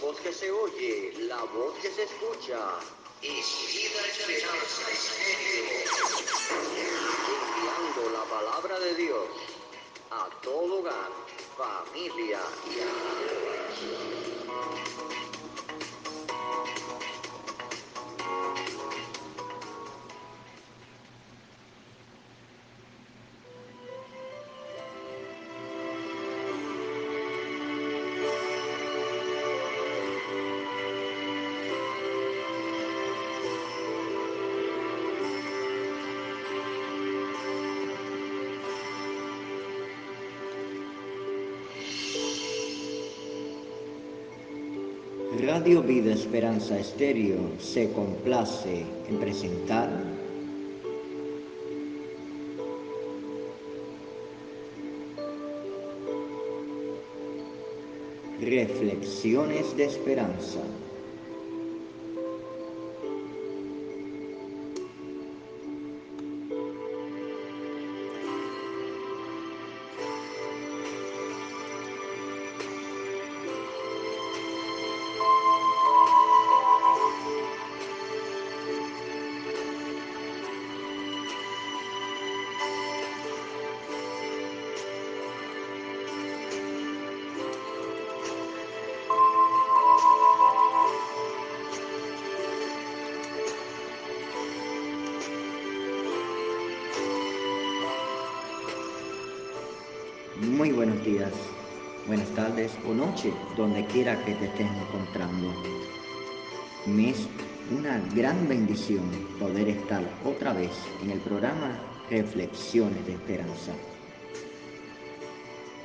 voz que se oye, la voz que se escucha. Esperanza Enviando la palabra de Dios a todo hogar, familia y a Radio Vida Esperanza Estéreo se complace en presentar Reflexiones de Esperanza. Donde quiera que te estés encontrando. Me es una gran bendición poder estar otra vez en el programa Reflexiones de Esperanza.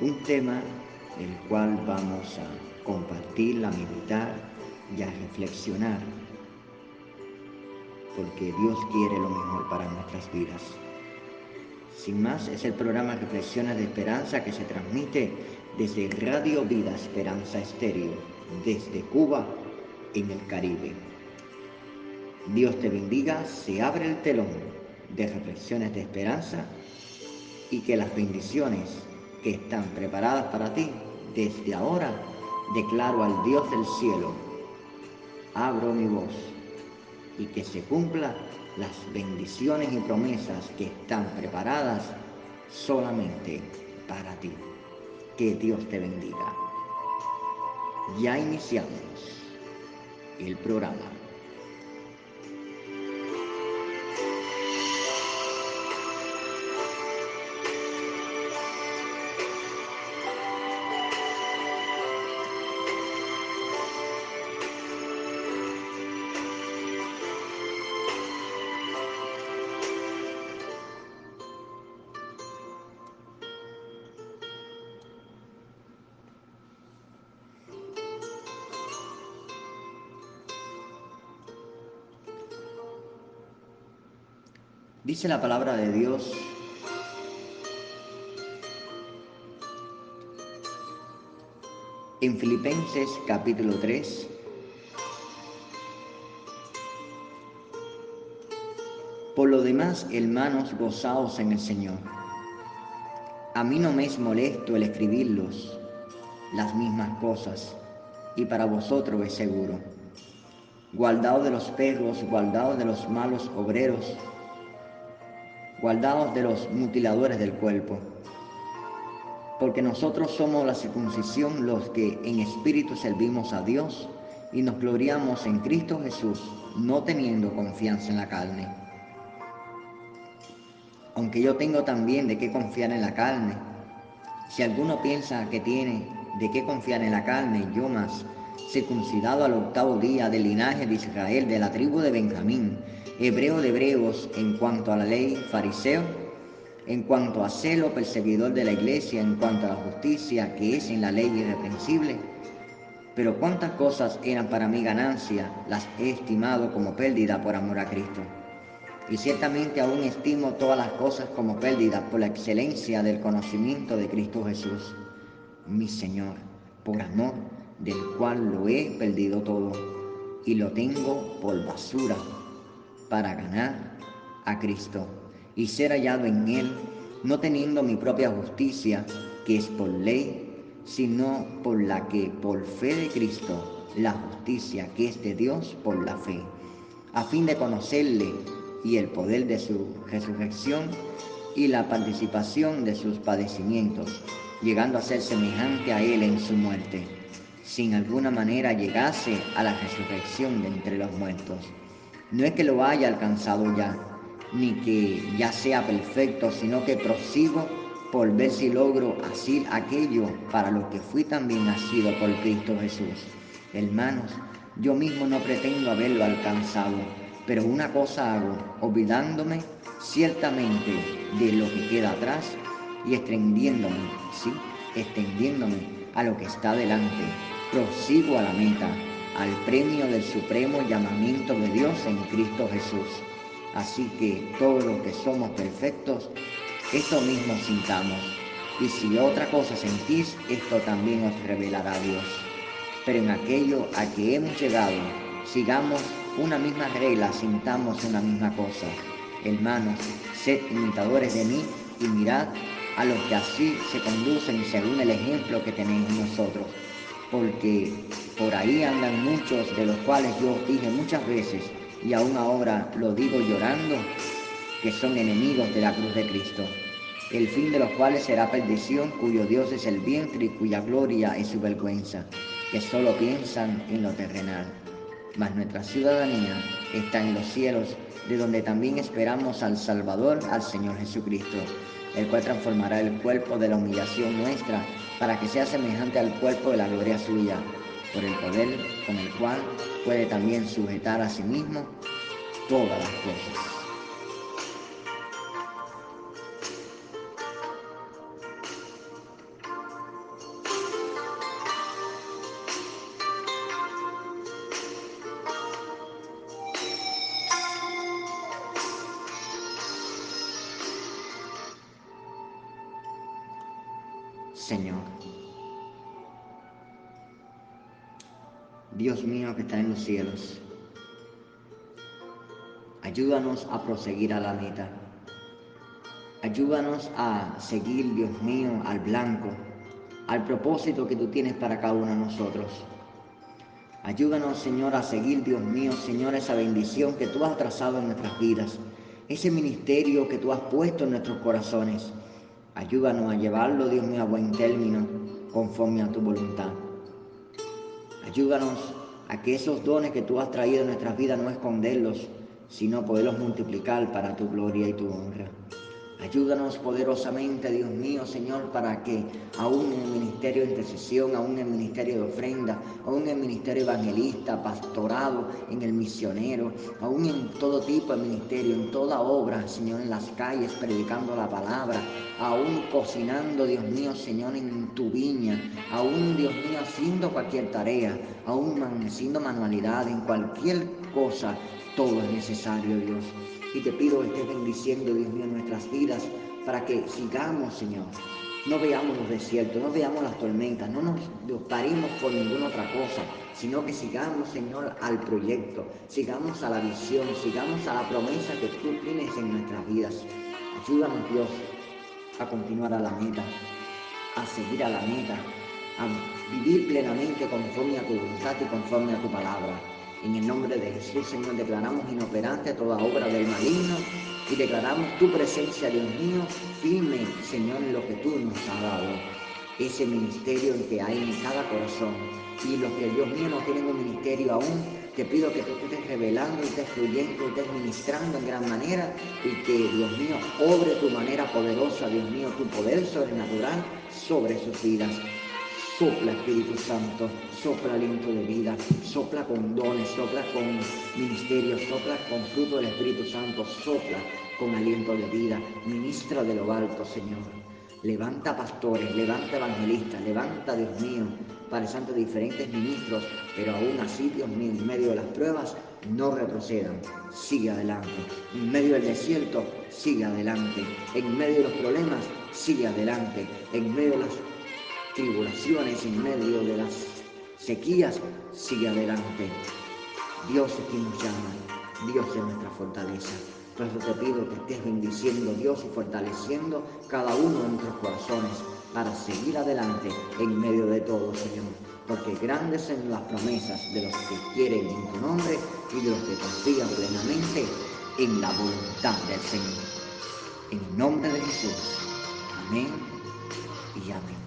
Un tema del cual vamos a compartir, a meditar y a reflexionar, porque Dios quiere lo mejor para nuestras vidas. Sin más, es el programa Reflexiones de Esperanza que se transmite desde Radio Vida Esperanza Estéreo, desde Cuba, en el Caribe. Dios te bendiga, se abre el telón de Reflexiones de Esperanza y que las bendiciones que están preparadas para ti, desde ahora declaro al Dios del cielo, abro mi voz y que se cumpla las bendiciones y promesas que están preparadas solamente para ti. Que Dios te bendiga. Ya iniciamos el programa. Dice la palabra de Dios en Filipenses capítulo 3, Por lo demás, hermanos, gozaos en el Señor. A mí no me es molesto el escribirlos las mismas cosas, y para vosotros es seguro. Guardaos de los perros, guardaos de los malos obreros, guardaos de los mutiladores del cuerpo, porque nosotros somos la circuncisión los que en espíritu servimos a Dios y nos gloriamos en Cristo Jesús, no teniendo confianza en la carne. Aunque yo tengo también de qué confiar en la carne, si alguno piensa que tiene de qué confiar en la carne, yo más, circuncidado al octavo día del linaje de Israel, de la tribu de Benjamín, hebreo de hebreos en cuanto a la ley, fariseo, en cuanto a celo, perseguidor de la iglesia, en cuanto a la justicia que es en la ley irreprensible. Pero cuántas cosas eran para mí ganancia, las he estimado como pérdida por amor a Cristo. Y ciertamente aún estimo todas las cosas como pérdida por la excelencia del conocimiento de Cristo Jesús, mi Señor, por amor del cual lo he perdido todo y lo tengo por basura para ganar a Cristo y ser hallado en Él, no teniendo mi propia justicia, que es por ley, sino por la que por fe de Cristo, la justicia que es de Dios por la fe, a fin de conocerle y el poder de su resurrección y la participación de sus padecimientos, llegando a ser semejante a Él en su muerte, sin alguna manera llegase a la resurrección de entre los muertos no es que lo haya alcanzado ya, ni que ya sea perfecto, sino que prosigo por ver si logro así aquello para lo que fui también nacido por Cristo Jesús. Hermanos, yo mismo no pretendo haberlo alcanzado, pero una cosa hago, olvidándome ciertamente de lo que queda atrás y extendiéndome, sí, extendiéndome a lo que está delante, prosigo a la meta al premio del supremo llamamiento de Dios en Cristo Jesús. Así que todos los que somos perfectos, esto mismo sintamos. Y si otra cosa sentís, esto también os revelará Dios. Pero en aquello a que hemos llegado, sigamos una misma regla, sintamos una misma cosa. Hermanos, sed imitadores de mí y mirad a los que así se conducen según el ejemplo que tenéis nosotros porque por ahí andan muchos de los cuales yo dije muchas veces y aún ahora lo digo llorando, que son enemigos de la cruz de Cristo, el fin de los cuales será perdición, cuyo Dios es el vientre y cuya gloria es su vergüenza, que solo piensan en lo terrenal. Mas nuestra ciudadanía está en los cielos, de donde también esperamos al Salvador, al Señor Jesucristo el cual transformará el cuerpo de la humillación nuestra para que sea semejante al cuerpo de la gloria suya, por el poder con el cual puede también sujetar a sí mismo todas las cosas. Señor. Dios mío que está en los cielos, ayúdanos a proseguir a la meta. Ayúdanos a seguir, Dios mío, al blanco, al propósito que tú tienes para cada uno de nosotros. Ayúdanos, Señor, a seguir, Dios mío, Señor, esa bendición que tú has trazado en nuestras vidas, ese ministerio que tú has puesto en nuestros corazones. Ayúdanos a llevarlo, Dios mío, a buen término, conforme a tu voluntad. Ayúdanos a que esos dones que tú has traído en nuestras vidas no esconderlos, sino poderlos multiplicar para tu gloria y tu honra. Ayúdanos poderosamente, Dios mío, Señor, para que aún en el ministerio de intercesión, aún en el ministerio de ofrenda, aún en el ministerio evangelista, pastorado, en el misionero, aún en todo tipo de ministerio, en toda obra, Señor, en las calles, predicando la palabra, aún cocinando, Dios mío, Señor, en tu viña, aún, Dios mío, haciendo cualquier tarea, aún haciendo manualidad, en cualquier cosa, todo es necesario, Dios. Y te pido que estés bendiciendo, Dios mío, nuestras vidas para que sigamos, Señor. No veamos los desiertos, no veamos las tormentas, no nos parimos por ninguna otra cosa, sino que sigamos, Señor, al proyecto, sigamos a la visión, sigamos a la promesa que tú tienes en nuestras vidas. Ayúdanos, Dios, a continuar a la meta, a seguir a la meta, a vivir plenamente conforme a tu voluntad y conforme a tu palabra. En el nombre de Jesús, Señor, declaramos inoperante toda obra del maligno y declaramos tu presencia, Dios mío, firme, Señor, en lo que tú nos has dado. Ese ministerio que hay en cada corazón. Y los que, Dios mío, no tienen un ministerio aún, te pido que tú estés revelando, estés fluyendo, estés ministrando en gran manera y que, Dios mío, obre tu manera poderosa, Dios mío, tu poder sobrenatural sobre sus vidas. Sopla Espíritu Santo, sopla aliento de vida, sopla con dones, sopla con ministerio, sopla con fruto del Espíritu Santo, sopla con aliento de vida, ministra de lo alto, Señor. Levanta pastores, levanta evangelistas, levanta, Dios mío, Padre Santo, diferentes ministros, pero aún así, Dios mío, en medio de las pruebas, no retrocedan, sigue adelante. En medio del desierto, sigue adelante. En medio de los problemas, sigue adelante. En medio de las tribulaciones, en medio de las sequías, sigue adelante. Dios es quien nos llama, Dios es nuestra fortaleza. Por eso te pido que estés bendiciendo Dios y fortaleciendo cada uno de nuestros corazones para seguir adelante en medio de todo, Señor. Porque grandes son las promesas de los que quieren en tu nombre y de los que confían plenamente en la voluntad del Señor. En el nombre de Jesús. Amén y amén.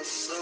Me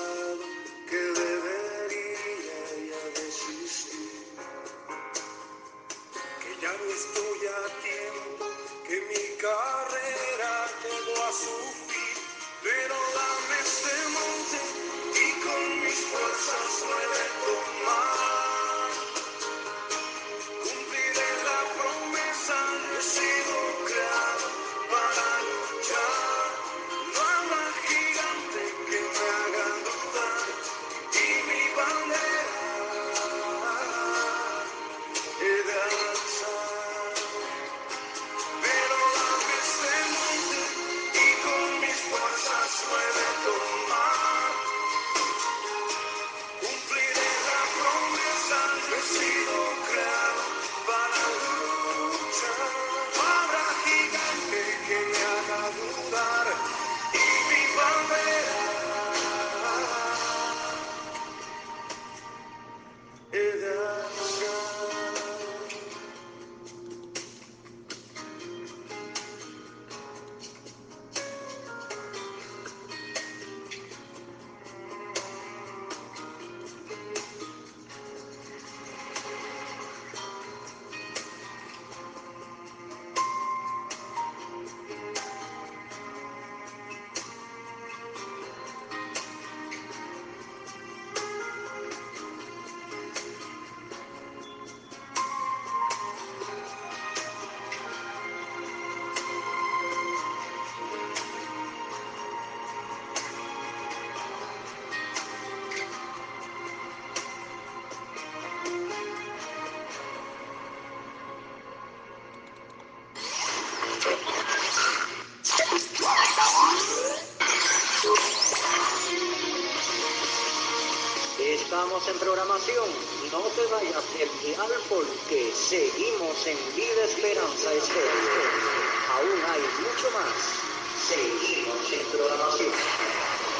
Estamos en programación. No te vayas del dial porque seguimos en Vida Esperanza Estéreo. Aún hay mucho más. Seguimos en programación.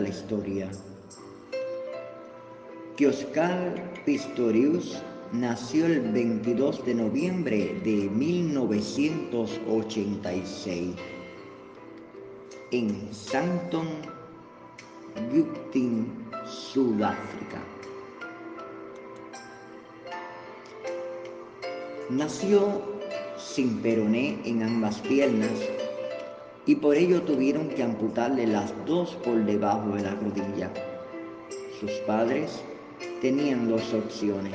La historia que Oscar Pistorius nació el 22 de noviembre de 1986 en Santon, Guptin, Sudáfrica. Nació sin peroné en ambas piernas y por ello tuvieron que amputarle las dos por debajo de la rodilla. Sus padres tenían dos opciones,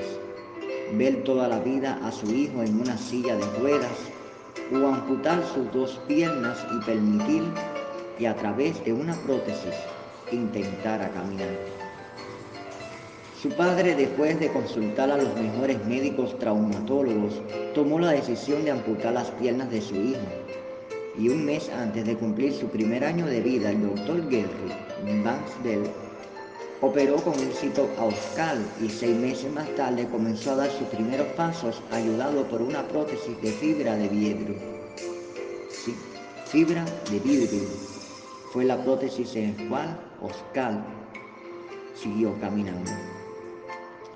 ver toda la vida a su hijo en una silla de ruedas o amputar sus dos piernas y permitir que a través de una prótesis intentara caminar. Su padre, después de consultar a los mejores médicos traumatólogos, tomó la decisión de amputar las piernas de su hijo y un mes antes de cumplir su primer año de vida, el doctor Gary Banksdell operó con éxito a Oscar y seis meses más tarde comenzó a dar sus primeros pasos ayudado por una prótesis de fibra de vidrio. Fibra de vidrio. Fue la prótesis en la cual Oscar siguió caminando,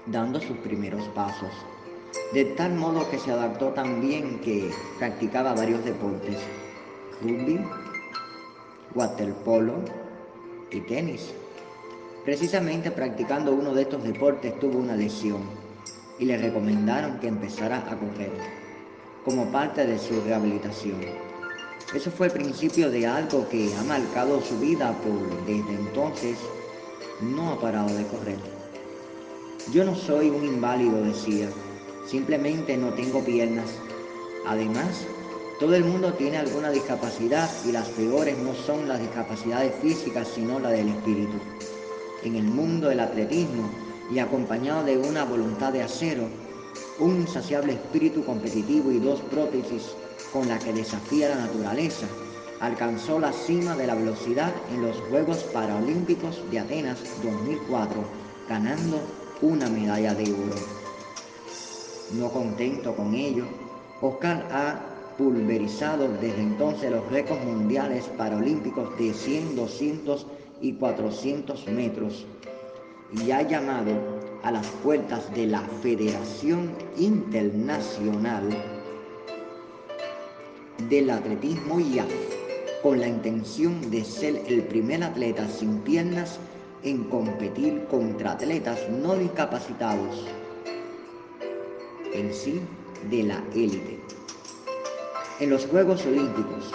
dando sus primeros pasos. De tal modo que se adaptó tan bien que practicaba varios deportes rugby, waterpolo y tenis. Precisamente practicando uno de estos deportes tuvo una lesión y le recomendaron que empezara a correr como parte de su rehabilitación. Eso fue el principio de algo que ha marcado su vida por desde entonces no ha parado de correr. Yo no soy un inválido, decía, simplemente no tengo piernas. Además, todo el mundo tiene alguna discapacidad y las peores no son las discapacidades físicas, sino la del espíritu. En el mundo del atletismo y acompañado de una voluntad de acero, un insaciable espíritu competitivo y dos prótesis con la que desafía la naturaleza, alcanzó la cima de la velocidad en los Juegos Paralímpicos de Atenas 2004, ganando una medalla de oro. No contento con ello, Oscar ha pulverizado desde entonces los récords mundiales paralímpicos de 100, 200 y 400 metros y ha llamado a las puertas de la Federación Internacional del Atletismo IAF con la intención de ser el primer atleta sin piernas en competir contra atletas no discapacitados en sí de la élite. En los Juegos Olímpicos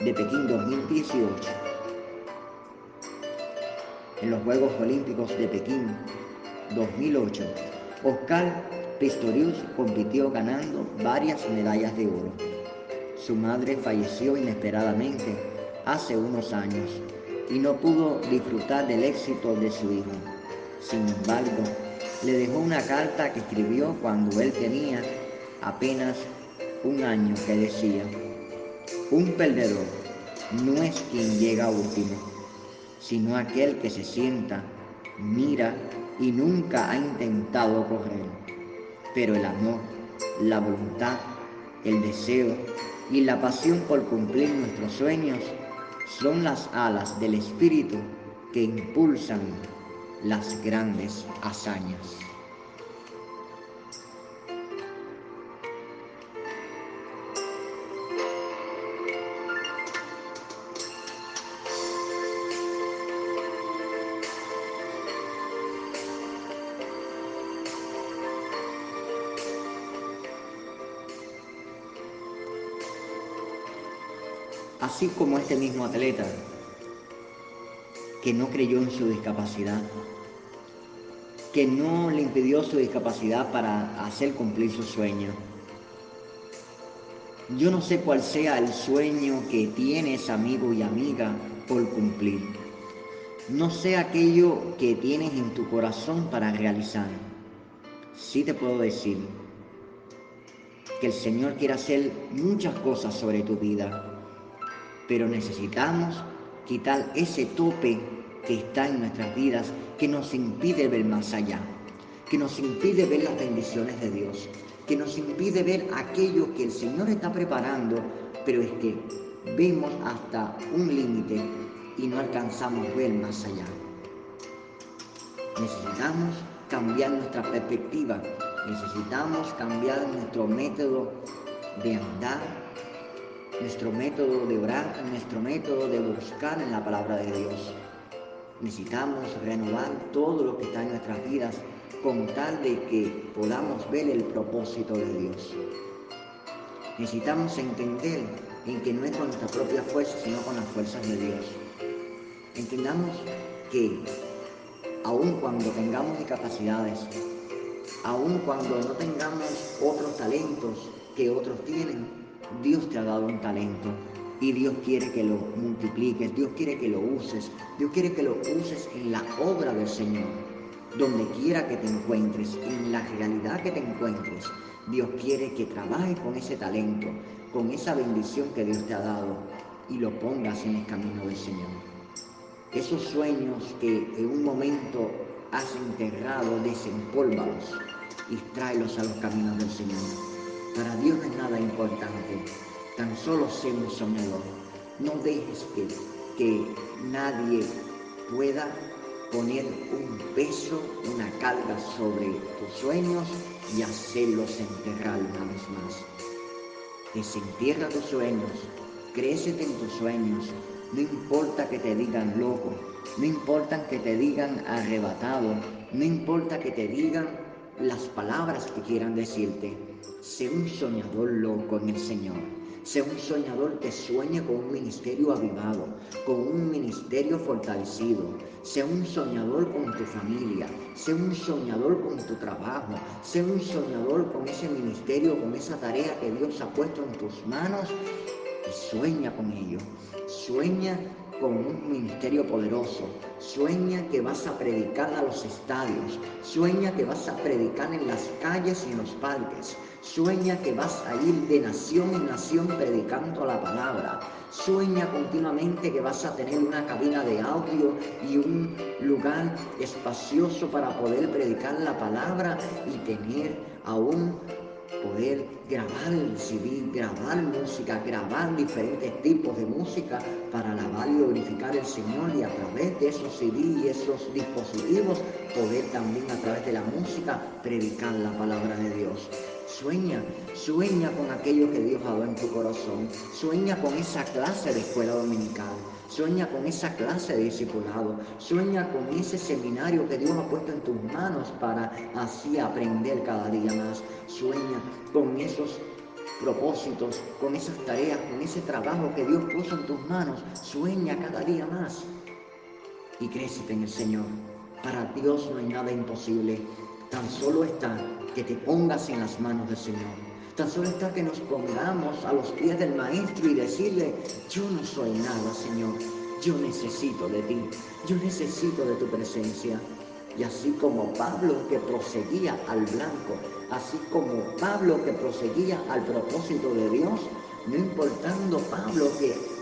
de Pekín 2018, en los Juegos Olímpicos de Pekín 2008, Oscar Pistorius compitió ganando varias medallas de oro. Su madre falleció inesperadamente hace unos años y no pudo disfrutar del éxito de su hijo. Sin embargo, le dejó una carta que escribió cuando él tenía apenas un año que decía, un perdedor no es quien llega último, sino aquel que se sienta, mira y nunca ha intentado correr. Pero el amor, la voluntad, el deseo y la pasión por cumplir nuestros sueños son las alas del espíritu que impulsan las grandes hazañas. Así como este mismo atleta que no creyó en su discapacidad, que no le impidió su discapacidad para hacer cumplir su sueño. Yo no sé cuál sea el sueño que tienes, amigo y amiga, por cumplir. No sé aquello que tienes en tu corazón para realizar. Sí te puedo decir que el Señor quiere hacer muchas cosas sobre tu vida pero necesitamos quitar ese tope que está en nuestras vidas, que nos impide ver más allá, que nos impide ver las bendiciones de Dios, que nos impide ver aquello que el Señor está preparando, pero es que vemos hasta un límite y no alcanzamos ver más allá. Necesitamos cambiar nuestra perspectiva, necesitamos cambiar nuestro método de andar, nuestro método de orar, nuestro método de buscar en la palabra de Dios. Necesitamos renovar todo lo que está en nuestras vidas con tal de que podamos ver el propósito de Dios. Necesitamos entender en que no es con nuestra propia fuerza, sino con las fuerzas de Dios. Entendamos que aun cuando tengamos discapacidades, aun cuando no tengamos otros talentos que otros tienen, Dios te ha dado un talento y Dios quiere que lo multipliques, Dios quiere que lo uses, Dios quiere que lo uses en la obra del Señor, donde quiera que te encuentres, en la realidad que te encuentres. Dios quiere que trabajes con ese talento, con esa bendición que Dios te ha dado y lo pongas en el camino del Señor. Esos sueños que en un momento has enterrado, desempólvalos y tráelos a los caminos del Señor. Para Dios es nada importante, tan solo sé soñador. No dejes que, que nadie pueda poner un peso, una carga sobre tus sueños y hacerlos enterrar una vez más. Desentierra tus sueños, crécete en tus sueños, no importa que te digan loco, no importa que te digan arrebatado, no importa que te digan las palabras que quieran decirte. Sé un soñador loco en el Señor. Sé un soñador que sueñe con un ministerio avivado, con un ministerio fortalecido. Sé un soñador con tu familia. Sé un soñador con tu trabajo. Sé un soñador con ese ministerio, con esa tarea que Dios ha puesto en tus manos. Y sueña con ello. Sueña con un ministerio poderoso. Sueña que vas a predicar a los estadios. Sueña que vas a predicar en las calles y en los parques. Sueña que vas a ir de nación en nación predicando la palabra. Sueña continuamente que vas a tener una cabina de audio y un lugar espacioso para poder predicar la palabra y tener aún poder grabar el CD, grabar música, grabar diferentes tipos de música para alabar y glorificar al Señor y a través de esos CD y esos dispositivos poder también a través de la música predicar la palabra de Dios. Sueña, sueña con aquello que Dios ha dado en tu corazón. Sueña con esa clase de escuela dominical. Sueña con esa clase de discipulado. Sueña con ese seminario que Dios ha puesto en tus manos para así aprender cada día más. Sueña con esos propósitos, con esas tareas, con ese trabajo que Dios puso en tus manos. Sueña cada día más y crécete en el Señor. Para Dios no hay nada imposible. Tan solo está que te pongas en las manos del Señor. Tan solo está que nos pongamos a los pies del Maestro y decirle, yo no soy nada, Señor, yo necesito de ti, yo necesito de tu presencia. Y así como Pablo que proseguía al blanco, así como Pablo que proseguía al propósito de Dios, no importando Pablo que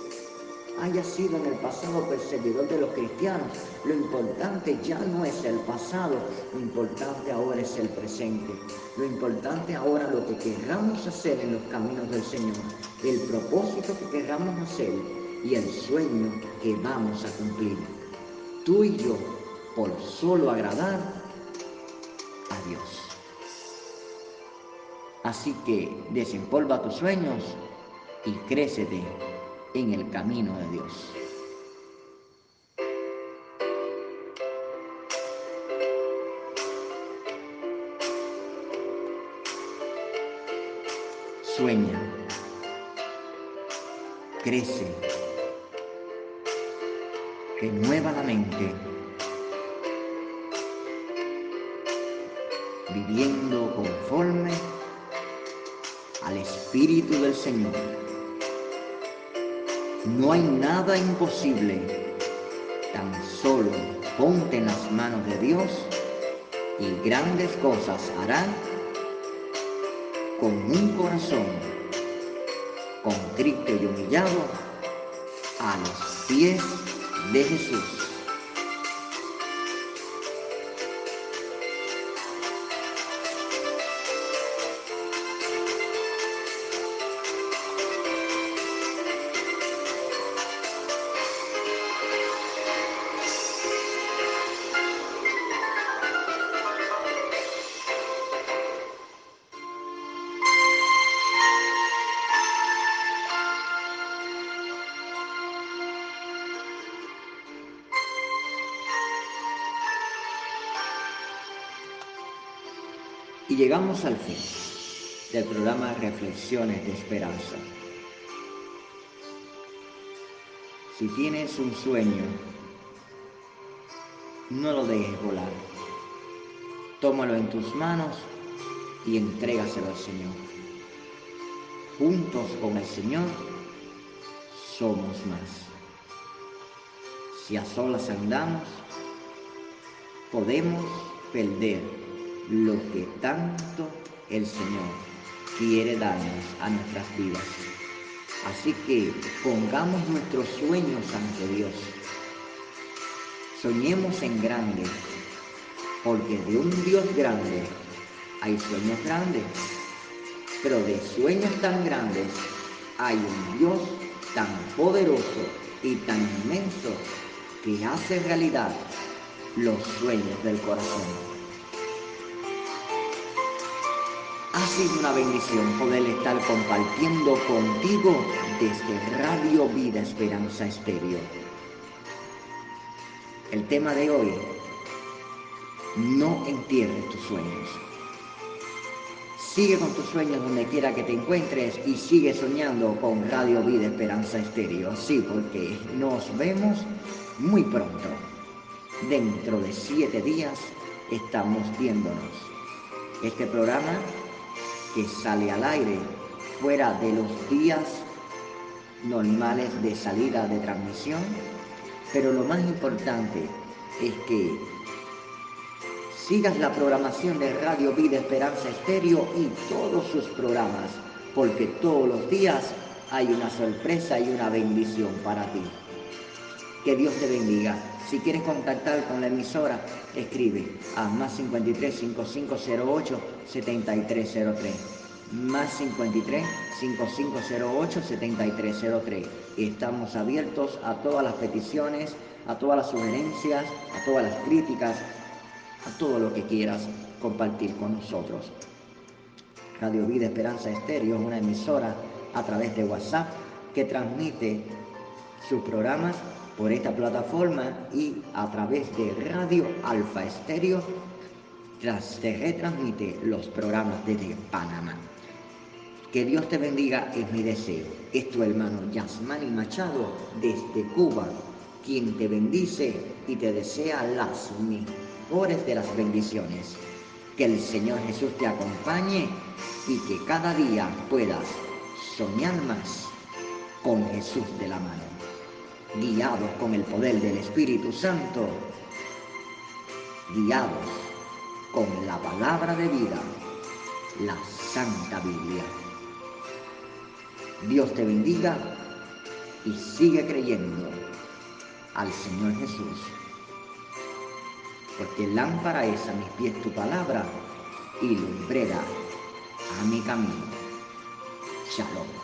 haya sido en el pasado perseguidor de los cristianos, lo importante ya no es el pasado, lo importante ahora es el presente. Lo importante ahora lo que querramos hacer en los caminos del Señor, el propósito que querramos hacer y el sueño que vamos a cumplir. Tú y yo por solo agradar a Dios. Así que desempolva tus sueños y crécete en el camino de Dios. Sueña, crece, renueva la mente viviendo conforme al Espíritu del Señor. No hay nada imposible, tan solo ponte en las manos de Dios y grandes cosas harán con un corazón contrito y humillado a los pies de Jesús. Y llegamos al fin del programa Reflexiones de Esperanza. Si tienes un sueño, no lo dejes volar. Tómalo en tus manos y entrégaselo al Señor. Juntos con el Señor somos más. Si a solas andamos, podemos perder lo que tanto el Señor quiere darnos a nuestras vidas. Así que pongamos nuestros sueños ante Dios. Soñemos en grande, porque de un Dios grande hay sueños grandes, pero de sueños tan grandes hay un Dios tan poderoso y tan inmenso que hace realidad los sueños del corazón. Sido una bendición poder estar compartiendo contigo desde Radio Vida Esperanza Estéreo. El tema de hoy, no entierres tus sueños. Sigue con tus sueños donde quiera que te encuentres y sigue soñando con Radio Vida Esperanza Estéreo. Sí, porque nos vemos muy pronto. Dentro de siete días estamos viéndonos. Este programa que sale al aire fuera de los días normales de salida de transmisión, pero lo más importante es que sigas la programación de Radio Vida Esperanza Estéreo y todos sus programas, porque todos los días hay una sorpresa y una bendición para ti. Que Dios te bendiga. Si quieres contactar con la emisora, escribe a más 53 5508 7303. Más 53 5508 7303. Estamos abiertos a todas las peticiones, a todas las sugerencias, a todas las críticas, a todo lo que quieras compartir con nosotros. Radio Vida Esperanza Estéreo es una emisora a través de WhatsApp que transmite sus programas por esta plataforma y a través de Radio Alfa Estéreo se retransmite los programas desde Panamá. Que Dios te bendiga es mi deseo. Es tu hermano Yasmani Machado desde Cuba, quien te bendice y te desea las mejores de las bendiciones. Que el Señor Jesús te acompañe y que cada día puedas soñar más con Jesús de la mano, guiados con el poder del Espíritu Santo, guiados con la palabra de vida, la Santa Biblia. Dios te bendiga y sigue creyendo al Señor Jesús. Porque lámpara es a mis pies tu palabra y lumbrera a mi camino. Shalom.